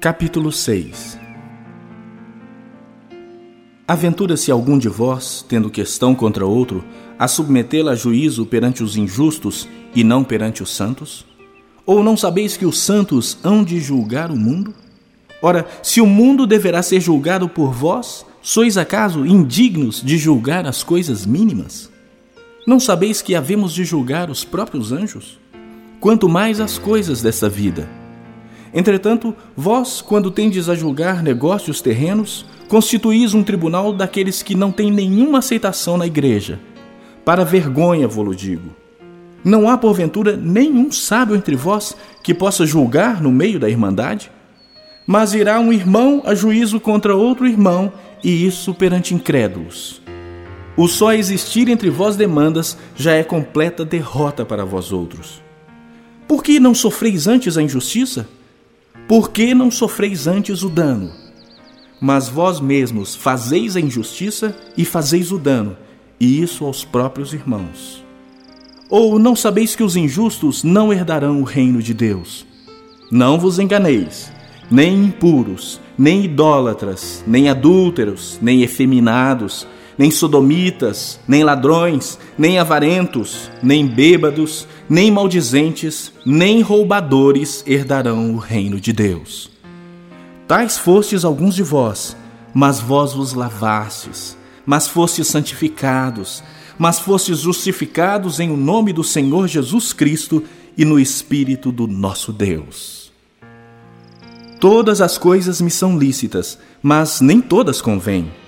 Capítulo 6 Aventura-se algum de vós, tendo questão contra outro, a submetê-la a juízo perante os injustos e não perante os santos? Ou não sabeis que os santos hão de julgar o mundo? Ora, se o mundo deverá ser julgado por vós, sois acaso indignos de julgar as coisas mínimas? Não sabeis que havemos de julgar os próprios anjos? Quanto mais as coisas desta vida. Entretanto, vós, quando tendes a julgar negócios terrenos, constituís um tribunal daqueles que não têm nenhuma aceitação na igreja. Para vergonha, vou-lo digo. Não há, porventura, nenhum sábio entre vós que possa julgar no meio da irmandade? Mas irá um irmão a juízo contra outro irmão, e isso perante incrédulos. O só existir entre vós demandas já é completa derrota para vós outros. Por que não sofreis antes a injustiça? Por que não sofreis antes o dano? Mas vós mesmos fazeis a injustiça e fazeis o dano, e isso aos próprios irmãos. Ou não sabeis que os injustos não herdarão o reino de Deus? Não vos enganeis, nem impuros, nem idólatras, nem adúlteros, nem efeminados, nem sodomitas, nem ladrões, nem avarentos, nem bêbados, nem maldizentes, nem roubadores herdarão o reino de Deus. Tais fostes alguns de vós, mas vós vos lavastes, mas fostes santificados, mas fostes justificados em o nome do Senhor Jesus Cristo e no Espírito do nosso Deus. Todas as coisas me são lícitas, mas nem todas convêm.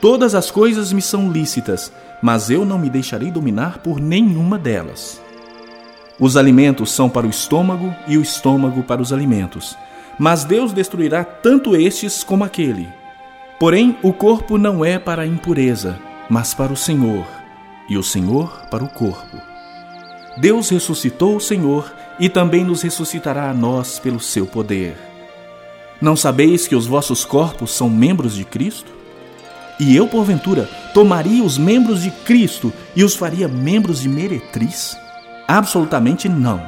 Todas as coisas me são lícitas, mas eu não me deixarei dominar por nenhuma delas. Os alimentos são para o estômago e o estômago para os alimentos, mas Deus destruirá tanto estes como aquele. Porém, o corpo não é para a impureza, mas para o Senhor, e o Senhor para o corpo. Deus ressuscitou o Senhor e também nos ressuscitará a nós pelo seu poder. Não sabeis que os vossos corpos são membros de Cristo? E eu, porventura, tomaria os membros de Cristo e os faria membros de meretriz? Absolutamente não.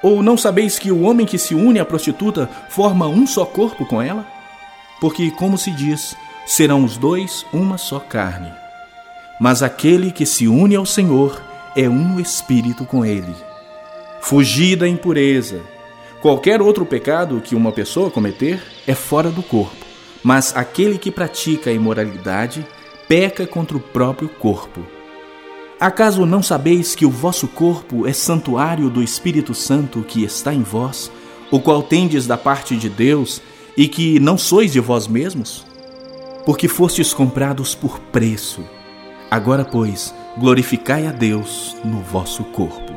Ou não sabeis que o homem que se une à prostituta forma um só corpo com ela? Porque, como se diz, serão os dois uma só carne. Mas aquele que se une ao Senhor é um espírito com ele. Fugi da impureza. Qualquer outro pecado que uma pessoa cometer é fora do corpo mas aquele que pratica a imoralidade peca contra o próprio corpo. Acaso não sabeis que o vosso corpo é santuário do Espírito Santo que está em vós, o qual tendes da parte de Deus e que não sois de vós mesmos? Porque fostes comprados por preço. Agora, pois, glorificai a Deus no vosso corpo.